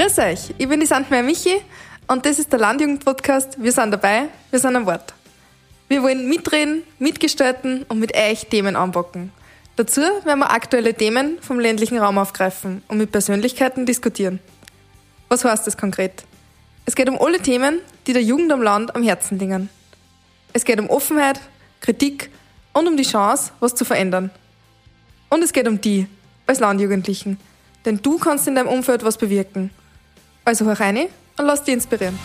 euch, ich bin die Sandmeier Michi und das ist der Landjugend-Podcast. Wir sind dabei, wir sind am Wort. Wir wollen mitreden, mitgestalten und mit euch Themen anpacken. Dazu werden wir aktuelle Themen vom ländlichen Raum aufgreifen und mit Persönlichkeiten diskutieren. Was heißt das konkret? Es geht um alle Themen, die der Jugend am Land am Herzen liegen. Es geht um Offenheit, Kritik und um die Chance, was zu verändern. Und es geht um die, als Landjugendlichen. Denn du kannst in deinem Umfeld was bewirken. Also hör rein und lass dich inspirieren.